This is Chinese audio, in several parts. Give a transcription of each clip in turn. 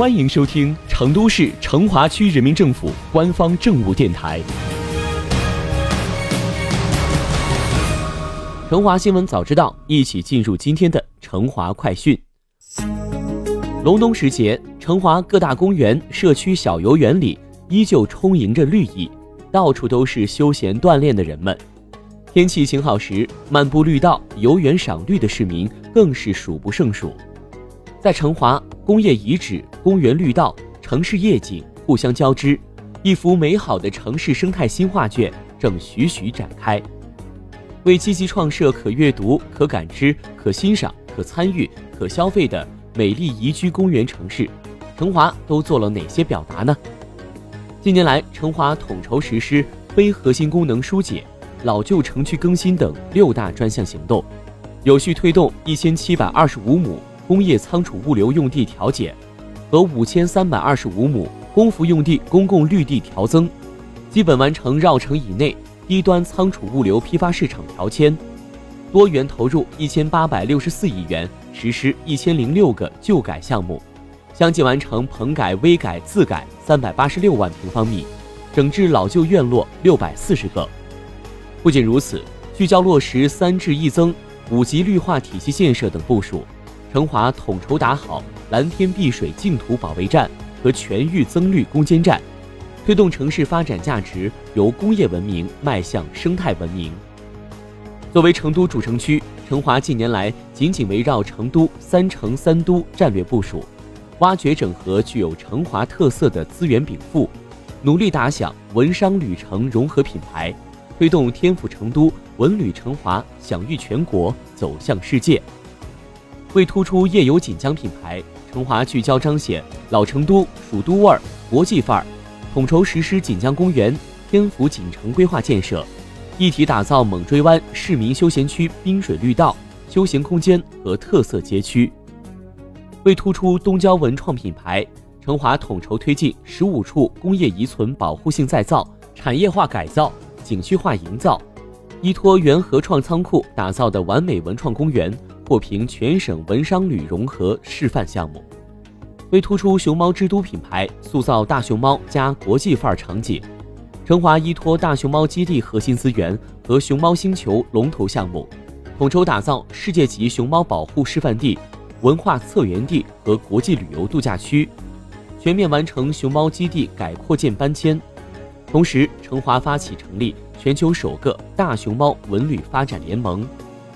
欢迎收听成都市成华区人民政府官方政务电台《成华新闻早知道》，一起进入今天的成华快讯。隆冬时节，成华各大公园、社区小游园里依旧充盈着绿意，到处都是休闲锻炼的人们。天气晴好时，漫步绿道、游园赏绿的市民更是数不胜数。在成华，工业遗址、公园绿道、城市夜景互相交织，一幅美好的城市生态新画卷正徐徐展开。为积极创设可阅读、可感知、可欣赏、可参与、可消费的美丽宜居公园城市，成华都做了哪些表达呢？近年来，成华统筹实施非核心功能疏解。老旧城区更新等六大专项行动，有序推动一千七百二十五亩工业仓储物流用地调减和五千三百二十五亩工服用地公共绿地调增，基本完成绕城以内低端仓储物流批发市场调迁，多元投入一千八百六十四亿元实施一千零六个旧改项目，相继完成棚改、微改、自改三百八十六万平方米，整治老旧院落六百四十个。不仅如此，聚焦落实三治一增、五级绿化体系建设等部署，成华统筹打好蓝天碧水净土保卫战和全域增绿攻坚战，推动城市发展价值由工业文明迈向生态文明。作为成都主城区，成华近年来紧紧围绕成都“三城三都”战略部署，挖掘整合具有成华特色的资源禀赋，努力打响文商旅城融合品牌。推动天府成都、文旅成华享誉全国、走向世界。为突出夜游锦江品牌，成华聚焦彰显老成都蜀都味儿、国际范儿，统筹实施锦江公园、天府锦城规划建设，一体打造猛追湾市民休闲区滨水绿道、休闲空间和特色街区。为突出东郊文创品牌，成华统筹推进十五处工业遗存保护性再造、产业化改造。景区化营造，依托原合创仓库打造的完美文创公园获评全省文商旅融合示范项目。为突出熊猫之都品牌，塑造大熊猫加国际范儿场景，成华依托大熊猫基地核心资源和熊猫星球龙头项目，统筹打造世界级熊猫保护示范地、文化策源地和国际旅游度假区，全面完成熊猫基地改扩建搬迁。同时，成华发起成立全球首个大熊猫文旅发展联盟，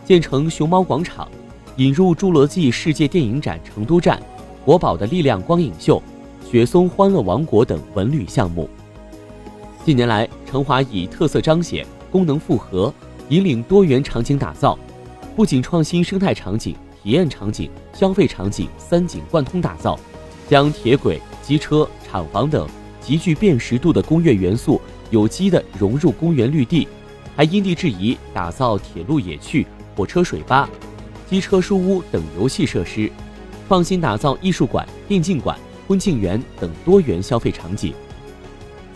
建成熊猫广场，引入侏罗纪世界电影展成都站、国宝的力量光影秀、雪松欢乐王国等文旅项目。近年来，成华以特色彰显、功能复合，引领多元场景打造，不仅创新生态场景、体验场景、消费场景三景贯通打造，将铁轨、机车、厂房等。极具辨识度的工业元素有机的融入公园绿地，还因地制宜打造铁路野趣、火车水吧、机车书屋等游戏设施，创新打造艺术馆、电竞馆、婚庆园等多元消费场景。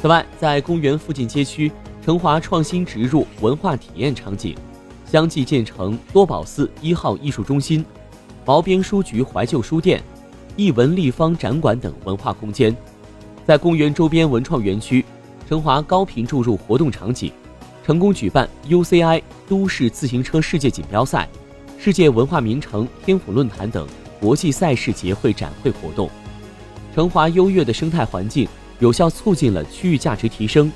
此外，在公园附近街区，成华创新植入文化体验场景，相继建成多宝寺一号艺术中心、毛边书局怀旧书店、艺文立方展馆等文化空间。在公园周边文创园区，成华高频注入活动场景，成功举办 UCI 都市自行车世界锦标赛、世界文化名城天府论坛等国际赛事节会展会活动。成华优越的生态环境有效促进了区域价值提升，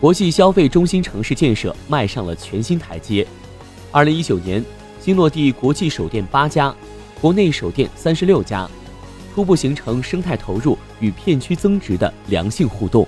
国际消费中心城市建设迈上了全新台阶。二零一九年，新落地国际首店八家，国内首店三十六家。初步形成生态投入与片区增值的良性互动。